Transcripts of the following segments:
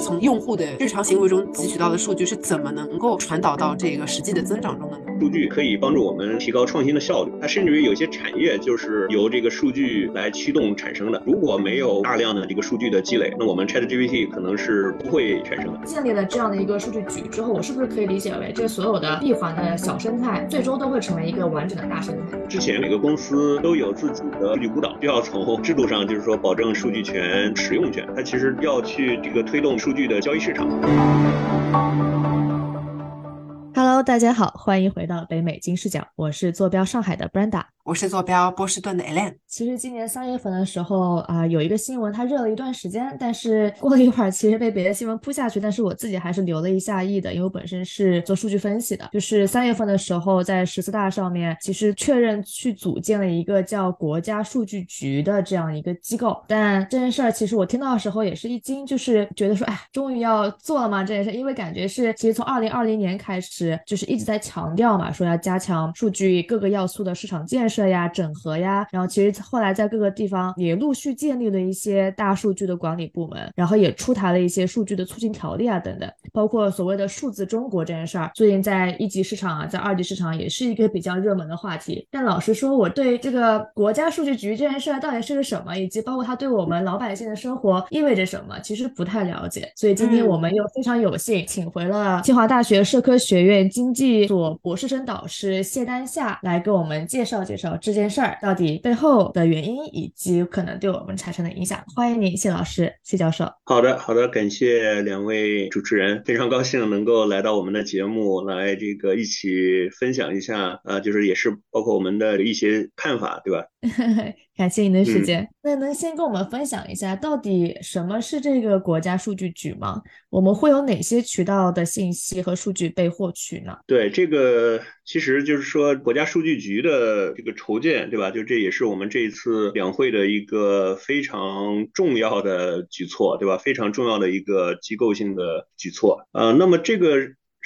从用户的日常行为中汲取到的数据是怎么能够传导到这个实际的增长中的呢？数据可以帮助我们提高创新的效率，它甚至于有些产业就是由这个数据来驱动产生的。如果没有大量的这个数据的积累，那我们 ChatGPT 可能是不会产生的。建立了这样的一个数据局之后，我是不是可以理解为这所有的闭环的小生态，最终都会成为一个完整的大生态？之前每个公司都有自己的数据孤岛，就要从制度上就是说保证数据权使用权，它其实要去这个推动数据的交易市场。大家好，欢迎回到北美金视角，我是坐标上海的 Brenda。我是坐标波士顿的 Elaine。其实今年三月份的时候啊，有一个新闻，它热了一段时间，但是过了一会儿，其实被别的新闻扑下去。但是我自己还是留了一下意的，因为我本身是做数据分析的。就是三月份的时候，在十四大上面，其实确认去组建了一个叫国家数据局的这样一个机构。但这件事儿，其实我听到的时候也是一惊，就是觉得说，哎，终于要做了吗？这件事，因为感觉是，其实从二零二零年开始，就是一直在强调嘛，说要加强数据各个要素的市场建设。呀，整合呀，然后其实后来在各个地方也陆续建立了一些大数据的管理部门，然后也出台了一些数据的促进条例啊等等，包括所谓的数字中国这件事儿，最近在一级市场啊，在二级市场也是一个比较热门的话题。但老实说，我对这个国家数据局这件事儿到底是个什么，以及包括它对我们老百姓的生活意味着什么，其实不太了解。所以今天我们又非常有幸请回了清华大学社科学院经济所博士生导师谢丹夏来给我们介绍介绍。这件事儿到底背后的原因，以及可能对我们产生的影响，欢迎您，谢老师，谢教授。好的，好的，感谢两位主持人，非常高兴能够来到我们的节目，来这个一起分享一下，呃，就是也是包括我们的一些看法，对吧？感谢您的时间。那能先跟我们分享一下，到底什么是这个国家数据局吗？我们会有哪些渠道的信息和数据被获取呢？对，这个其实就是说国家数据局的这个筹建，对吧？就这也是我们这一次两会的一个非常重要的举措，对吧？非常重要的一个机构性的举措。呃，那么这个。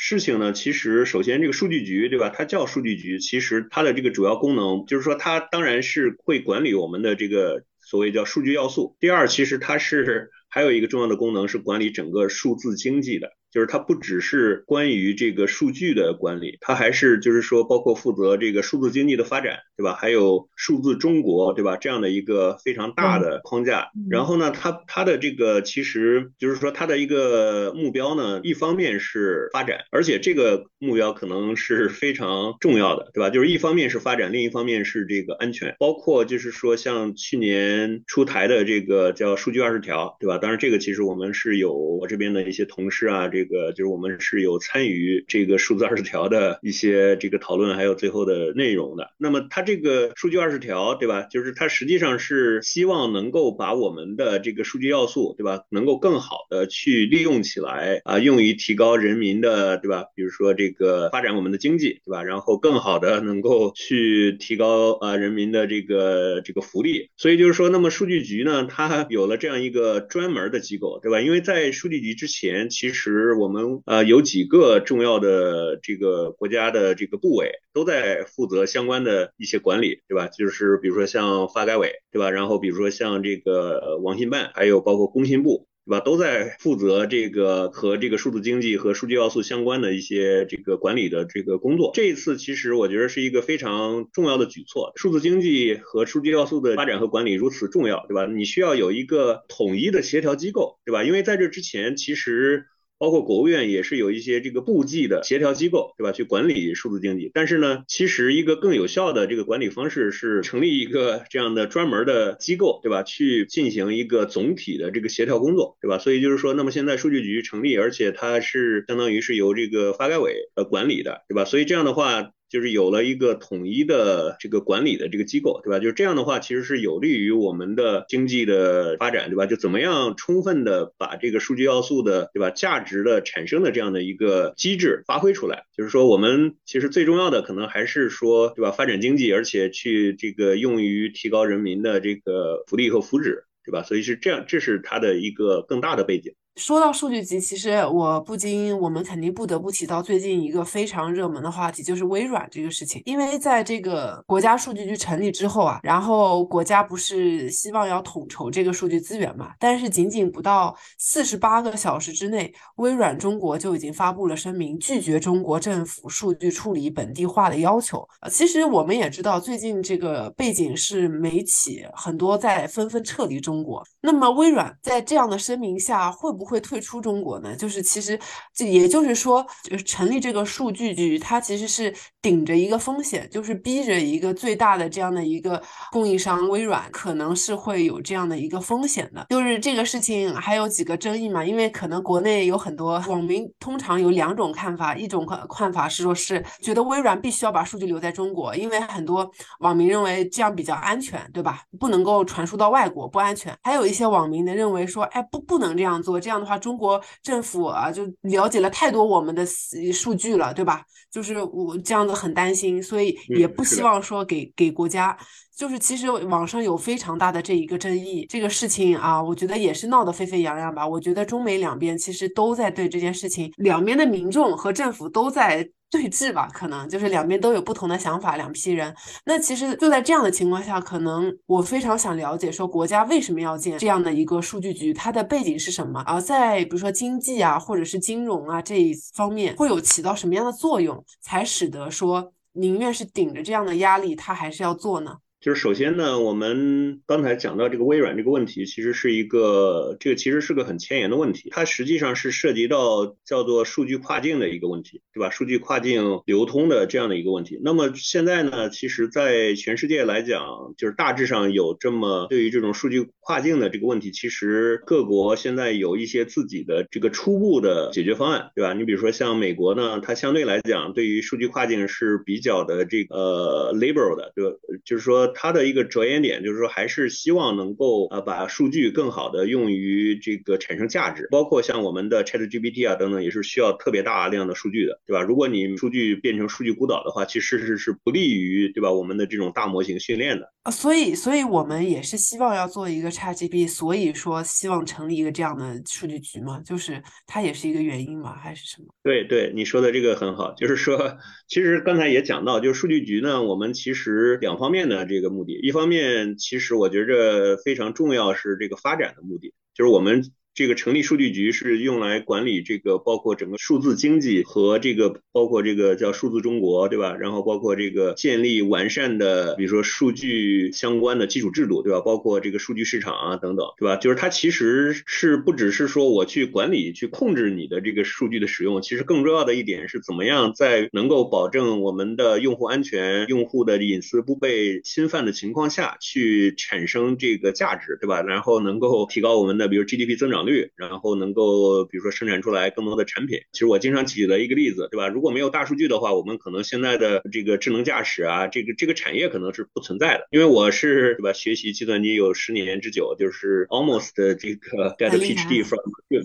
事情呢，其实首先这个数据局，对吧？它叫数据局，其实它的这个主要功能就是说，它当然是会管理我们的这个所谓叫数据要素。第二，其实它是还有一个重要的功能是管理整个数字经济的。就是它不只是关于这个数据的管理，它还是就是说包括负责这个数字经济的发展，对吧？还有数字中国，对吧？这样的一个非常大的框架。然后呢，它它的这个其实就是说它的一个目标呢，一方面是发展，而且这个目标可能是非常重要的，对吧？就是一方面是发展，另一方面是这个安全，包括就是说像去年出台的这个叫数据二十条，对吧？当然这个其实我们是有我这边的一些同事啊，这这个就是我们是有参与这个数字二十条的一些这个讨论，还有最后的内容的。那么它这个数据二十条，对吧？就是它实际上是希望能够把我们的这个数据要素，对吧？能够更好的去利用起来啊，用于提高人民的，对吧？比如说这个发展我们的经济，对吧？然后更好的能够去提高啊人民的这个这个福利。所以就是说，那么数据局呢，它有了这样一个专门的机构，对吧？因为在数据局之前，其实我们呃有几个重要的这个国家的这个部委都在负责相关的一些管理，对吧？就是比如说像发改委，对吧？然后比如说像这个网信办，还有包括工信部，对吧？都在负责这个和这个数字经济和数据要素相关的一些这个管理的这个工作。这一次其实我觉得是一个非常重要的举措，数字经济和数据要素的发展和管理如此重要，对吧？你需要有一个统一的协调机构，对吧？因为在这之前其实。包括国务院也是有一些这个部际的协调机构，对吧？去管理数字经济。但是呢，其实一个更有效的这个管理方式是成立一个这样的专门的机构，对吧？去进行一个总体的这个协调工作，对吧？所以就是说，那么现在数据局成立，而且它是相当于是由这个发改委呃管理的，对吧？所以这样的话。就是有了一个统一的这个管理的这个机构，对吧？就是这样的话，其实是有利于我们的经济的发展，对吧？就怎么样充分的把这个数据要素的，对吧？价值的产生的这样的一个机制发挥出来。就是说，我们其实最重要的可能还是说，对吧？发展经济，而且去这个用于提高人民的这个福利和福祉，对吧？所以是这样，这是它的一个更大的背景。说到数据集，其实我不禁，我们肯定不得不提到最近一个非常热门的话题，就是微软这个事情。因为在这个国家数据局成立之后啊，然后国家不是希望要统筹这个数据资源嘛？但是仅仅不到四十八个小时之内，微软中国就已经发布了声明，拒绝中国政府数据处理本地化的要求。呃，其实我们也知道，最近这个背景是美企很多在纷纷撤离中国。那么微软在这样的声明下，会不会退出中国呢？就是其实，这也就是说，就是成立这个数据局，它其实是顶着一个风险，就是逼着一个最大的这样的一个供应商微软，可能是会有这样的一个风险的。就是这个事情还有几个争议嘛，因为可能国内有很多网民，通常有两种看法，一种看看法是说是觉得微软必须要把数据留在中国，因为很多网民认为这样比较安全，对吧？不能够传输到外国，不安全。还有一些网民呢认为说，哎，不，不能这样做，这样。这样的话，中国政府啊就了解了太多我们的数据了，对吧？就是我这样子很担心，所以也不希望说给给国家。就是其实网上有非常大的这一个争议，这个事情啊，我觉得也是闹得沸沸扬扬吧。我觉得中美两边其实都在对这件事情，两边的民众和政府都在。对峙吧，可能就是两边都有不同的想法，两批人。那其实就在这样的情况下，可能我非常想了解，说国家为什么要建这样的一个数据局，它的背景是什么？而在比如说经济啊，或者是金融啊这一方面，会有起到什么样的作用，才使得说宁愿是顶着这样的压力，他还是要做呢？就是首先呢，我们刚才讲到这个微软这个问题，其实是一个这个其实是个很前沿的问题，它实际上是涉及到叫做数据跨境的一个问题，对吧？数据跨境流通的这样的一个问题。那么现在呢，其实，在全世界来讲，就是大致上有这么对于这种数据跨境的这个问题，其实各国现在有一些自己的这个初步的解决方案，对吧？你比如说像美国呢，它相对来讲对于数据跨境是比较的这个呃 liberal 的，对吧？就是说。它的一个着眼点就是说，还是希望能够呃把数据更好的用于这个产生价值，包括像我们的 ChatGPT 啊等等，也是需要特别大量的数据的，对吧？如果你数据变成数据孤岛的话，其实是是不利于对吧？我们的这种大模型训练的。啊。所以，所以我们也是希望要做一个差 G B，所以说希望成立一个这样的数据局嘛，就是它也是一个原因嘛，还是什么？对对，你说的这个很好，就是说，其实刚才也讲到，就是数据局呢，我们其实两方面的这个目的，一方面其实我觉着非常重要是这个发展的目的，就是我们。这个成立数据局是用来管理这个包括整个数字经济和这个包括这个叫数字中国，对吧？然后包括这个建立完善的，比如说数据相关的基础制度，对吧？包括这个数据市场啊等等，对吧？就是它其实是不只是说我去管理、去控制你的这个数据的使用，其实更重要的一点是怎么样在能够保证我们的用户安全、用户的隐私不被侵犯的情况下去产生这个价值，对吧？然后能够提高我们的比如 GDP 增长。率，然后能够比如说生产出来更多的产品。其实我经常举的一个例子，对吧？如果没有大数据的话，我们可能现在的这个智能驾驶啊，这个这个产业可能是不存在的。因为我是对吧，学习计算机有十年之久，就是 almost 这个 get PhD from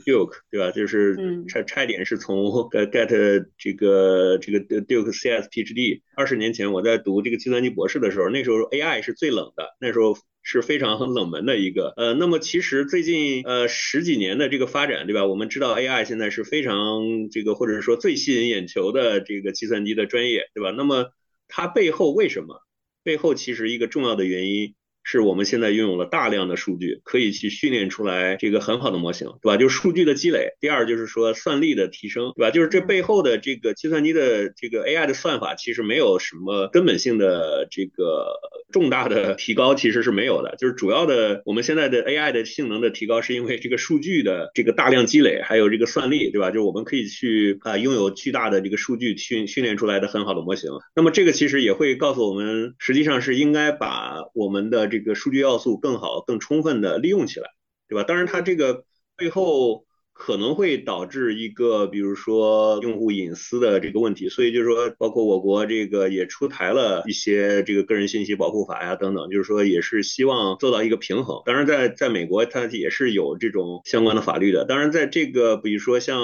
Duke，对吧？就是差差一点是从 get 这个这个 Duke CS PhD。二十年前我在读这个计算机博士的时候，那时候 AI 是最冷的，那时候。是非常冷门的一个，呃，那么其实最近呃十几年的这个发展，对吧？我们知道 AI 现在是非常这个，或者是说最吸引眼球的这个计算机的专业，对吧？那么它背后为什么？背后其实一个重要的原因。是我们现在拥有了大量的数据，可以去训练出来这个很好的模型，对吧？就是数据的积累。第二就是说算力的提升，对吧？就是这背后的这个计算机的这个 AI 的算法，其实没有什么根本性的这个重大的提高，其实是没有的。就是主要的我们现在的 AI 的性能的提高，是因为这个数据的这个大量积累，还有这个算力，对吧？就是我们可以去啊拥有巨大的这个数据训训练出来的很好的模型。那么这个其实也会告诉我们，实际上是应该把我们的这这个数据要素更好、更充分的利用起来，对吧？当然，它这个背后。可能会导致一个，比如说用户隐私的这个问题，所以就是说，包括我国这个也出台了一些这个个人信息保护法呀等等，就是说也是希望做到一个平衡。当然，在在美国它也是有这种相关的法律的。当然，在这个比如说像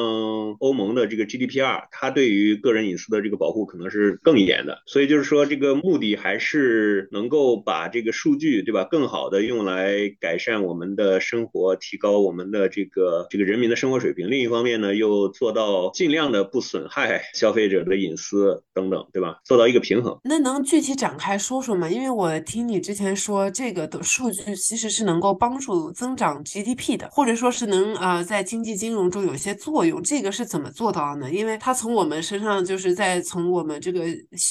欧盟的这个 GDPR，它对于个人隐私的这个保护可能是更严的。所以就是说，这个目的还是能够把这个数据，对吧，更好的用来改善我们的生活，提高我们的这个这个人民的。生活水平，另一方面呢又做到尽量的不损害消费者的隐私等等，对吧？做到一个平衡。那能具体展开说说吗？因为我听你之前说，这个的数据其实是能够帮助增长 GDP 的，或者说是能呃在经济金融中有些作用，这个是怎么做到的呢？因为它从我们身上就是在从我们这个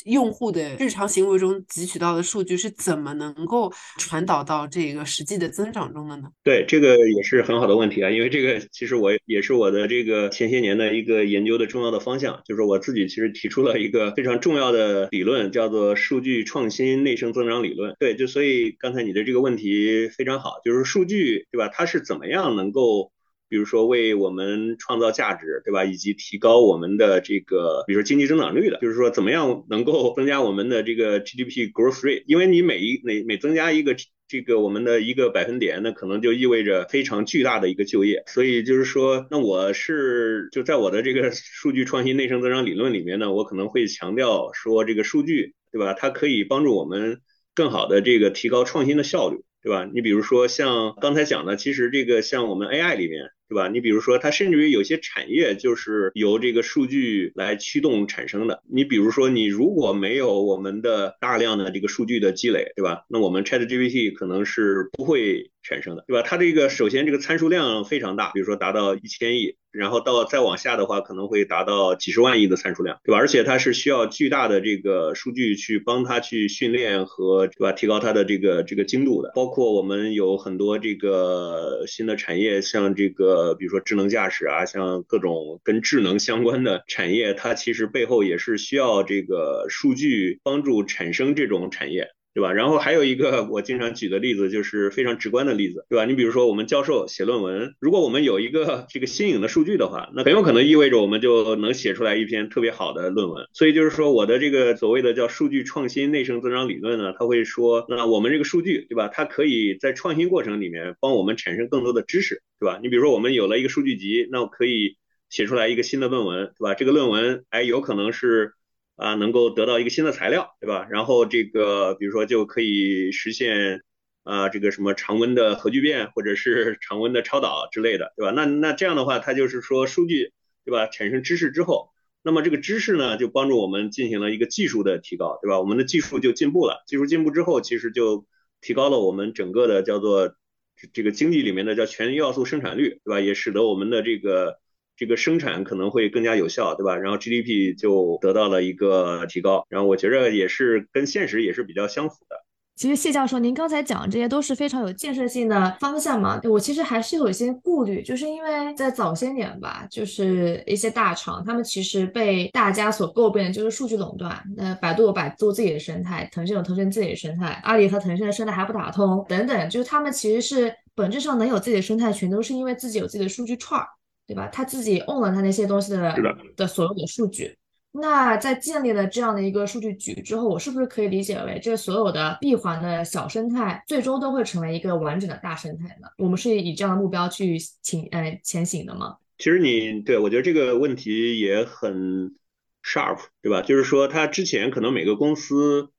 用户的日常行为中汲取到的数据是怎么能够传导到这个实际的增长中的呢？对，这个也是很好的问题啊，因为这个其实我也是我的这个前些年的一个研究的重要的方向，就是我自己其实提出了一个非常重要的理论，叫做数据创新内生增长理论。对，就所以刚才你的这个问题非常好，就是数据对吧？它是怎么样能够？比如说为我们创造价值，对吧？以及提高我们的这个，比如说经济增长率的，就是说怎么样能够增加我们的这个 GDP growth rate？因为你每一每每增加一个这个我们的一个百分点，那可能就意味着非常巨大的一个就业。所以就是说，那我是就在我的这个数据创新内生增长理论里面呢，我可能会强调说，这个数据，对吧？它可以帮助我们更好的这个提高创新的效率，对吧？你比如说像刚才讲的，其实这个像我们 AI 里面。对吧？你比如说，它甚至于有些产业就是由这个数据来驱动产生的。你比如说，你如果没有我们的大量的这个数据的积累，对吧？那我们 ChatGPT 可能是不会产生的，对吧？它这个首先这个参数量非常大，比如说达到一千亿，然后到再往下的话，可能会达到几十万亿的参数量，对吧？而且它是需要巨大的这个数据去帮它去训练和对吧？提高它的这个这个精度的。包括我们有很多这个新的产业，像这个。比如说智能驾驶啊，像各种跟智能相关的产业，它其实背后也是需要这个数据帮助产生这种产业。对吧？然后还有一个我经常举的例子，就是非常直观的例子，对吧？你比如说我们教授写论文，如果我们有一个这个新颖的数据的话，那很有可能意味着我们就能写出来一篇特别好的论文。所以就是说，我的这个所谓的叫数据创新内生增长理论呢，它会说，那我们这个数据，对吧？它可以在创新过程里面帮我们产生更多的知识，对吧？你比如说我们有了一个数据集，那我可以写出来一个新的论文，对吧？这个论文，哎，有可能是。啊，能够得到一个新的材料，对吧？然后这个，比如说就可以实现啊，这个什么常温的核聚变，或者是 常温的超导之类的，对吧？那那这样的话，它就是说数据，对吧？产生知识之后，那么这个知识呢，就帮助我们进行了一个技术的提高，对吧？我们的技术就进步了，技术进步之后，其实就提高了我们整个的叫做这个经济里面的叫全要素生产率，对吧？也使得我们的这个。这个生产可能会更加有效，对吧？然后 GDP 就得到了一个提高，然后我觉着也是跟现实也是比较相符的。其实谢教授，您刚才讲的这些都是非常有建设性的方向嘛。我其实还是有一些顾虑，就是因为在早些年吧，就是一些大厂，他们其实被大家所诟病的就是数据垄断。那百度有百度自己的生态，腾讯有腾讯自己的生态，阿里和腾讯的生态还不打通，等等，就是他们其实是本质上能有自己的生态群，都是因为自己有自己的数据串儿。对吧？他自己 own 了他那些东西的的所有的数据。那在建立了这样的一个数据局之后，我是不是可以理解为这所有的闭环的小生态最终都会成为一个完整的大生态呢？我们是以这样的目标去前呃前行的吗？其实你对我觉得这个问题也很 sharp，对吧？就是说，他之前可能每个公司。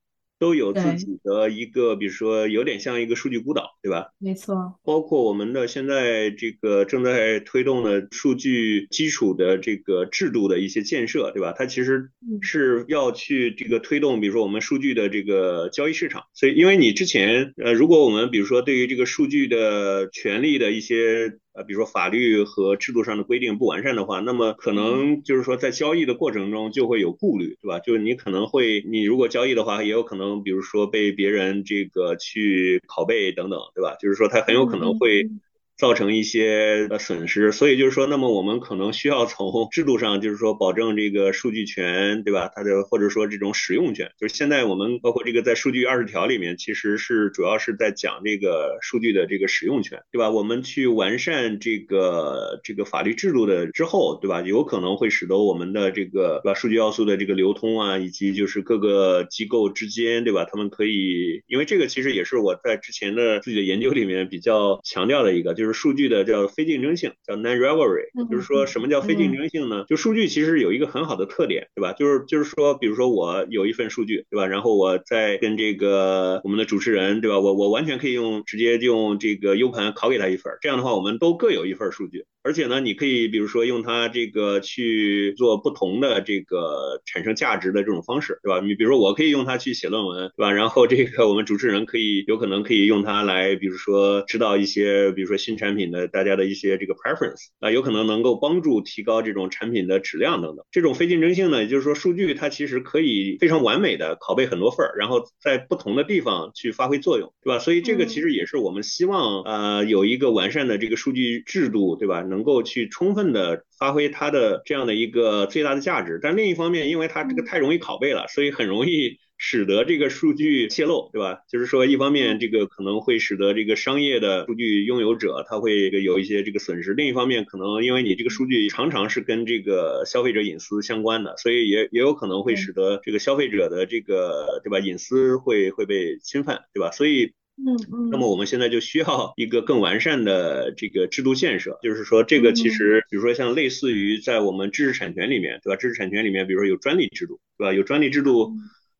都有自己的一个，比如说有点像一个数据孤岛，对吧？没错。包括我们的现在这个正在推动的数据基础的这个制度的一些建设，对吧？它其实是要去这个推动，比如说我们数据的这个交易市场。所以，因为你之前，呃，如果我们比如说对于这个数据的权利的一些。呃，比如说法律和制度上的规定不完善的话，那么可能就是说在交易的过程中就会有顾虑，对吧？就是你可能会，你如果交易的话，也有可能，比如说被别人这个去拷贝等等，对吧？就是说他很有可能会。造成一些呃损失，所以就是说，那么我们可能需要从制度上，就是说保证这个数据权，对吧？它的或者说这种使用权，就是现在我们包括这个在数据二十条里面，其实是主要是在讲这个数据的这个使用权，对吧？我们去完善这个这个法律制度的之后，对吧？有可能会使得我们的这个对吧？数据要素的这个流通啊，以及就是各个机构之间，对吧？他们可以，因为这个其实也是我在之前的自己的研究里面比较强调的一个，就。就是数据的叫非竞争性，叫 non-rivalry。就是说什么叫非竞争性呢？就数据其实有一个很好的特点，对吧？就是就是说，比如说我有一份数据，对吧？然后我再跟这个我们的主持人，对吧？我我完全可以用直接用这个 U 盘拷给他一份，这样的话我们都各有一份数据。而且呢，你可以比如说用它这个去做不同的这个产生价值的这种方式，对吧？你比如说我可以用它去写论文，对吧？然后这个我们主持人可以有可能可以用它来，比如说知道一些，比如说新产品的大家的一些这个 preference，啊，有可能能够帮助提高这种产品的质量等等。这种非竞争性呢，也就是说数据它其实可以非常完美的拷贝很多份儿，然后在不同的地方去发挥作用，对吧？所以这个其实也是我们希望呃有一个完善的这个数据制度，对吧？能够去充分的发挥它的这样的一个最大的价值。但另一方面，因为它这个太容易拷贝了，所以很容易。使得这个数据泄露，对吧？就是说，一方面这个可能会使得这个商业的数据拥有者他会有一些这个损失；另一方面，可能因为你这个数据常常是跟这个消费者隐私相关的，所以也也有可能会使得这个消费者的这个对吧隐私会会被侵犯，对吧？所以，嗯嗯，那么我们现在就需要一个更完善的这个制度建设，就是说，这个其实比如说像类似于在我们知识产权里面，对吧？知识产权里面，比如说有专利制度，对吧？有专利制度。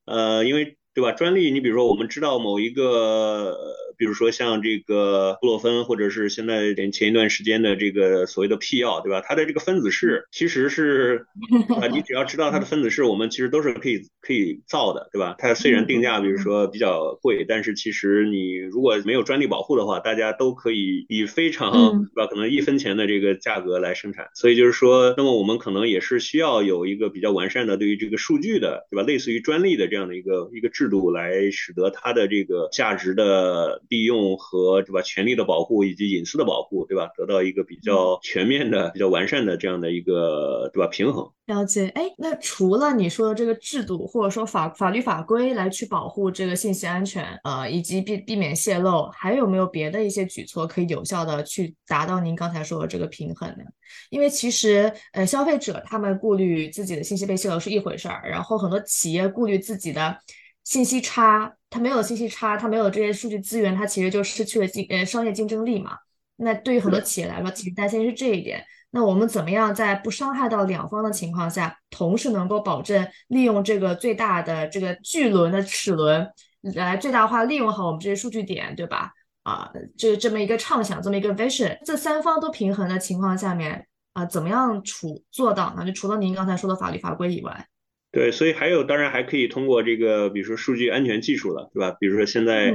呃，因为对吧？专利，你比如说，我们知道某一个。比如说像这个布洛芬，或者是现在前一段时间的这个所谓的 P 药，对吧？它的这个分子式其实是啊，你只要知道它的分子式，我们其实都是可以可以造的，对吧？它虽然定价比如说比较贵，但是其实你如果没有专利保护的话，大家都可以以非常对吧？可能一分钱的这个价格来生产。所以就是说，那么我们可能也是需要有一个比较完善的对于这个数据的，对吧？类似于专利的这样的一个一个制度，来使得它的这个价值的。利用和对吧权利的保护以及隐私的保护对吧得到一个比较全面的比较完善的这样的一个对吧平衡。了解，哎，那除了你说的这个制度或者说法法律法规来去保护这个信息安全，呃，以及避避免泄露，还有没有别的一些举措可以有效的去达到您刚才说的这个平衡呢？因为其实呃消费者他们顾虑自己的信息被泄露是一回事儿，然后很多企业顾虑自己的。信息差，它没有信息差，它没有这些数据资源，它其实就失去了竞呃商业竞争力嘛。那对于很多企业来说，其实担心是这一点。那我们怎么样在不伤害到两方的情况下，同时能够保证利用这个最大的这个巨轮的齿轮来最大化利用好我们这些数据点，对吧？啊，这这么一个畅想，这么一个 vision，这三方都平衡的情况下面啊，怎么样处做到呢？就除了您刚才说的法律法规以外。对，所以还有，当然还可以通过这个，比如说数据安全技术了，对吧？比如说现在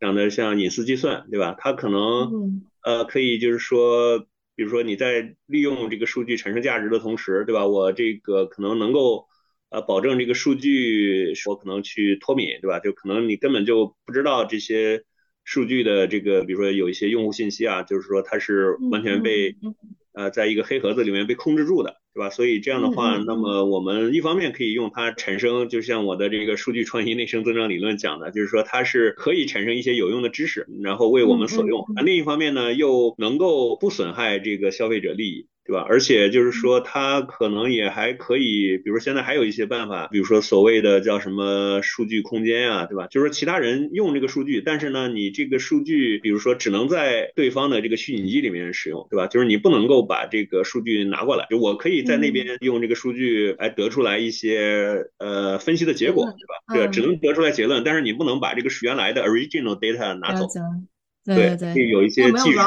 讲的像隐私计算，对吧？它可能呃可以就是说，比如说你在利用这个数据产生价值的同时，对吧？我这个可能能够呃保证这个数据我可能去脱敏，对吧？就可能你根本就不知道这些数据的这个，比如说有一些用户信息啊，就是说它是完全被呃在一个黑盒子里面被控制住的。对吧？所以这样的话，那么我们一方面可以用它产生，就像我的这个数据创新内生增长理论讲的，就是说它是可以产生一些有用的知识，然后为我们所用。另一方面呢，又能够不损害这个消费者利益。对吧？而且就是说，它可能也还可以，比如说现在还有一些办法，比如说所谓的叫什么数据空间啊，对吧？就是说其他人用这个数据，但是呢，你这个数据，比如说只能在对方的这个虚拟机里面使用，对吧？就是你不能够把这个数据拿过来，就我可以在那边用这个数据来得出来一些呃分析的结果，对吧？对，只能得出来结论，但是你不能把这个原来的 original data 拿走。对对对，有一些技术。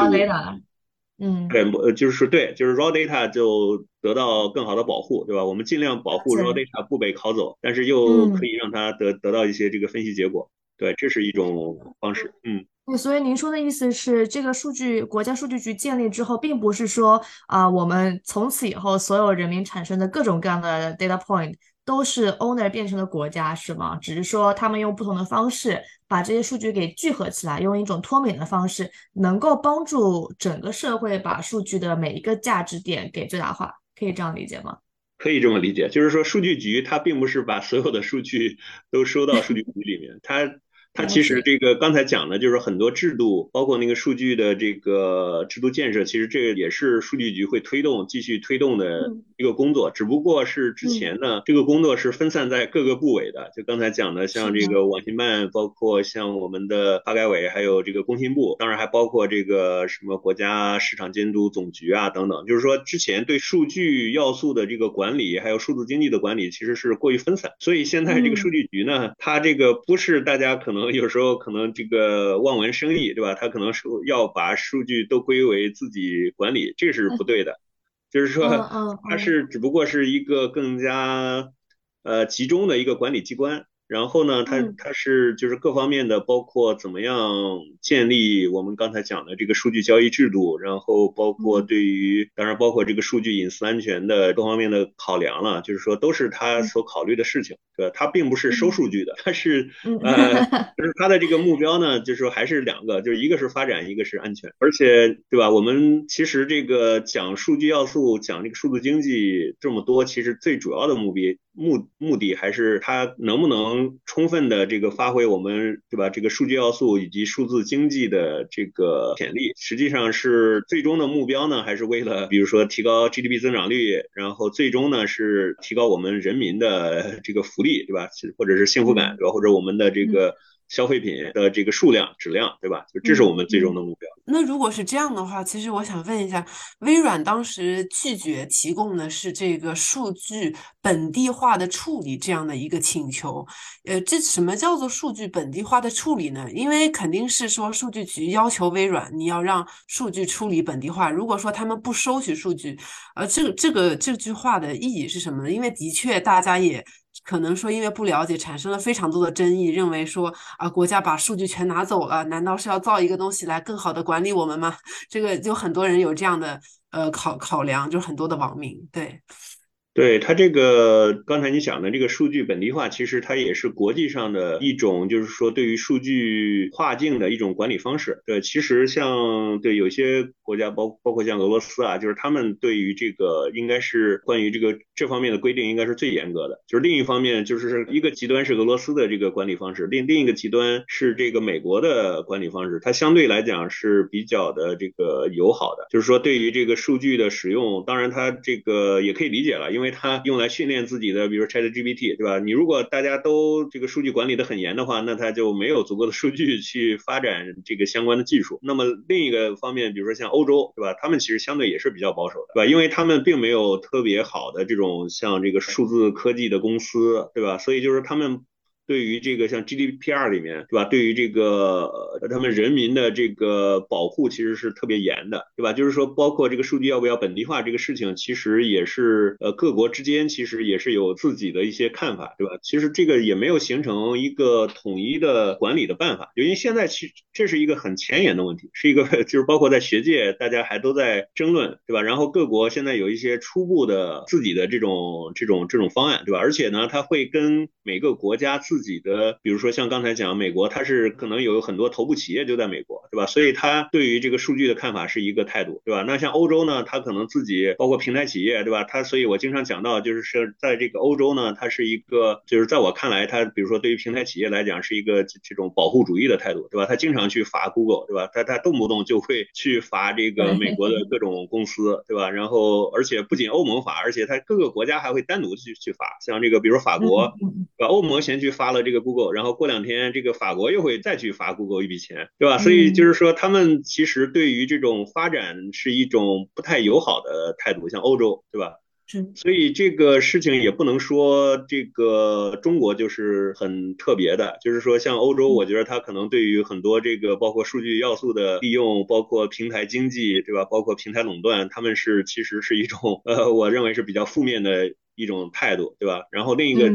嗯，对，呃，就是，对，就是 raw data 就得到更好的保护，对吧？我们尽量保护 raw data 不被拷走，但是又可以让它得得到一些这个分析结果，对，这是一种方式，嗯。所以您说的意思是，这个数据国家数据局建立之后，并不是说啊，我们从此以后所有人民产生的各种各样的 data point。都是 owner 变成了国家是吗？只是说他们用不同的方式把这些数据给聚合起来，用一种脱敏的方式，能够帮助整个社会把数据的每一个价值点给最大化，可以这样理解吗？可以这么理解，就是说数据局它并不是把所有的数据都收到数据局里面，它。它其实这个刚才讲的，就是很多制度，包括那个数据的这个制度建设，其实这个也是数据局会推动、继续推动的一个工作。只不过是之前呢，这个工作是分散在各个部委的。就刚才讲的，像这个网信办，包括像我们的发改委，还有这个工信部，当然还包括这个什么国家市场监督总局啊等等。就是说，之前对数据要素的这个管理，还有数字经济的管理，其实是过于分散。所以现在这个数据局呢，它这个不是大家可能。能有时候可能这个望文生义，对吧？他可能是要把数据都归为自己管理，这是不对的。就是说，它是只不过是一个更加呃集中的一个管理机关。然后呢，它它是就是各方面的，包括怎么样建立我们刚才讲的这个数据交易制度，然后包括对于当然包括这个数据隐私安全的各方面的考量了，就是说都是他所考虑的事情，对吧？他并不是收数据的，他是呃，就是他的这个目标呢，就是说还是两个，就是一个是发展，一个是安全，而且对吧？我们其实这个讲数据要素，讲这个数字经济这么多，其实最主要的目的目目的还是它能不能充分的这个发挥我们对吧？这个数据要素以及数字经济的这个潜力，实际上是最终的目标呢，还是为了比如说提高 GDP 增长率，然后最终呢是提高我们人民的这个福利对吧，或者是幸福感对吧，或者我们的这个。消费品的这个数量、质量，对吧？就这是我们最终的目标。那如果是这样的话，其实我想问一下，微软当时拒绝提供的是这个数据本地化的处理这样的一个请求。呃，这什么叫做数据本地化的处理呢？因为肯定是说数据局要求微软你要让数据处理本地化。如果说他们不收取数据，呃，这个这个这句话的意义是什么呢？因为的确大家也。可能说因为不了解，产生了非常多的争议，认为说啊，国家把数据全拿走了，难道是要造一个东西来更好的管理我们吗？这个就很多人有这样的呃考考量，就很多的网民对。对它这个刚才你讲的这个数据本地化，其实它也是国际上的一种，就是说对于数据跨境的一种管理方式。对，其实像对有些国家，包包括像俄罗斯啊，就是他们对于这个应该是关于这个这方面的规定应该是最严格的。就是另一方面，就是一个极端是俄罗斯的这个管理方式，另另一个极端是这个美国的管理方式，它相对来讲是比较的这个友好的。就是说对于这个数据的使用，当然它这个也可以理解了，因为它用来训练自己的，比如 ChatGPT，对吧？你如果大家都这个数据管理的很严的话，那它就没有足够的数据去发展这个相关的技术。那么另一个方面，比如说像欧洲，对吧？他们其实相对也是比较保守的，对吧？因为他们并没有特别好的这种像这个数字科技的公司，对吧？所以就是他们。对于这个像 GDPR 里面，对吧？对于这个他们人民的这个保护，其实是特别严的，对吧？就是说，包括这个数据要不要本地化这个事情，其实也是呃各国之间其实也是有自己的一些看法，对吧？其实这个也没有形成一个统一的管理的办法，因为现在其实这是一个很前沿的问题，是一个 就是包括在学界大家还都在争论，对吧？然后各国现在有一些初步的自己的这种这种这种方案，对吧？而且呢，它会跟每个国家自自己的，比如说像刚才讲美国，它是可能有很多头部企业就在美国，对吧？所以它对于这个数据的看法是一个态度，对吧？那像欧洲呢，它可能自己包括平台企业，对吧？它所以我经常讲到，就是是在这个欧洲呢，它是一个，就是在我看来，它比如说对于平台企业来讲是一个这种保护主义的态度，对吧？它经常去罚 Google，对吧？它它动不动就会去罚这个美国的各种公司，对吧？然后而且不仅欧盟罚，而且它各个国家还会单独去去罚，像这个比如法国，把欧盟先去罚。发了这个 Google，然后过两天这个法国又会再去罚 Google 一笔钱，对吧？所以就是说，他们其实对于这种发展是一种不太友好的态度，像欧洲，对吧？是。所以这个事情也不能说这个中国就是很特别的，就是说像欧洲，我觉得它可能对于很多这个包括数据要素的利用，包括平台经济，对吧？包括平台垄断，他们是其实是一种呃，我认为是比较负面的。一种态度，对吧？然后另一个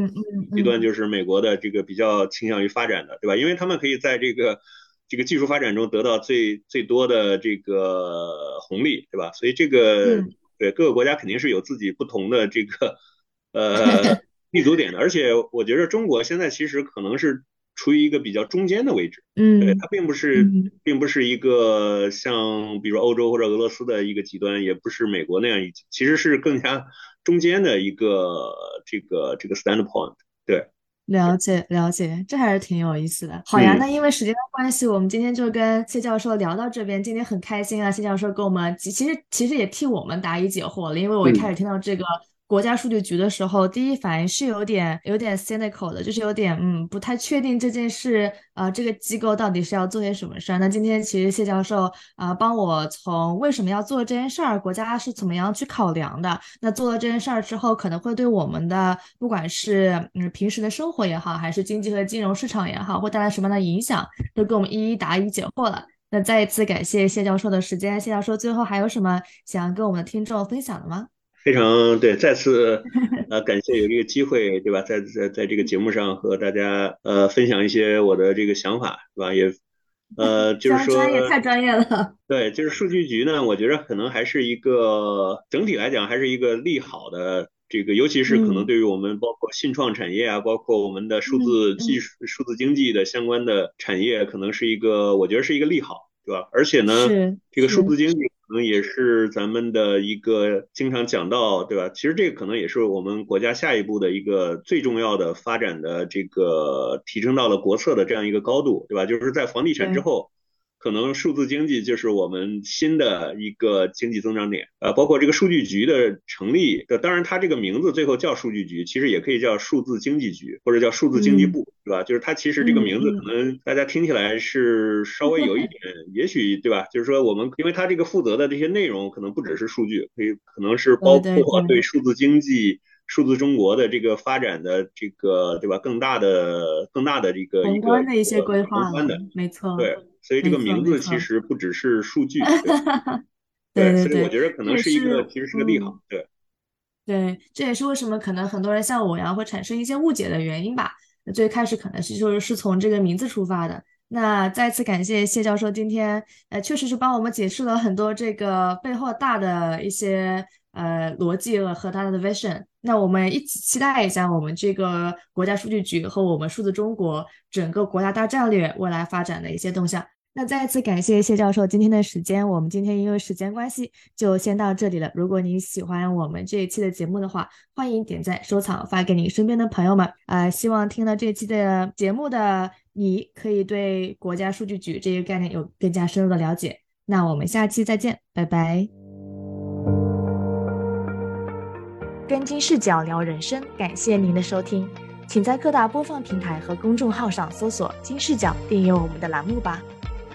极端就是美国的这个比较倾向于发展的，对吧？因为他们可以在这个这个技术发展中得到最最多的这个红利，对吧？所以这个对各个国家肯定是有自己不同的这个呃 立足点的，而且我觉得中国现在其实可能是处于一个比较中间的位置，嗯，对，它并不是并不是一个像比如欧洲或者俄罗斯的一个极端，也不是美国那样一，其实是更加。中间的一个这个这个 standpoint，对，了解了解，这还是挺有意思的。好呀，那因为时间的关系，我们今天就跟谢教授聊到这边。今天很开心啊，谢教授跟我们其实其实也替我们答疑解惑了，因为我一开始听到这个。国家数据局的时候，第一反应是有点有点 cynical 的，就是有点嗯不太确定这件事啊，这个机构到底是要做些什么事儿。那今天其实谢教授啊帮我从为什么要做这件事儿，国家是怎么样去考量的，那做了这件事儿之后，可能会对我们的不管是嗯平时的生活也好，还是经济和金融市场也好，会带来什么样的影响，都给我们一一答疑解惑了。那再一次感谢谢教授的时间，谢教授最后还有什么想要跟我们的听众分享的吗？非常对，再次呃感谢有这个机会，对吧？在在在这个节目上和大家呃分享一些我的这个想法，是吧？也呃就是说专业太专业了。对，就是数据局呢，我觉得可能还是一个整体来讲还是一个利好的这个，尤其是可能对于我们包括信创产业啊，包括我们的数字技术、数字经济的相关的产业，可能是一个我觉得是一个利好，对吧？而且呢，这个数字经济。可能也是咱们的一个经常讲到，对吧？其实这个可能也是我们国家下一步的一个最重要的发展的这个提升到了国策的这样一个高度，对吧？就是在房地产之后。可能数字经济就是我们新的一个经济增长点，呃，包括这个数据局的成立，当然它这个名字最后叫数据局，其实也可以叫数字经济局或者叫数字经济部，对吧？就是它其实这个名字可能大家听起来是稍微有一点，也许对吧？就是说我们因为它这个负责的这些内容可能不只是数据，可以可能是包括对数字经济、数字中国的这个发展的这个对吧？更大的、更大的这个宏观的一些规划，没错，对。所以这个名字其实不只是数据 对对所以我觉得可能是一个其实是个利好，对。对，这也是为什么可能很多人像我一样会产生一些误解的原因吧。最开始可能是就是是从这个名字出发的。那再次感谢谢教授今天，呃，确实是帮我们解释了很多这个背后大的一些呃逻辑和他的 vision。那我们一起期待一下我们这个国家数据局和我们数字中国整个国家大战略未来发展的一些动向。那再次感谢谢教授今天的时间，我们今天因为时间关系就先到这里了。如果您喜欢我们这一期的节目的话，欢迎点赞、收藏、发给你身边的朋友们。呃，希望听了这期的节目的你可以对国家数据局这个概念有更加深入的了解。那我们下期再见，拜拜。跟金视角聊人生，感谢您的收听，请在各大播放平台和公众号上搜索“金视角”，订阅我们的栏目吧。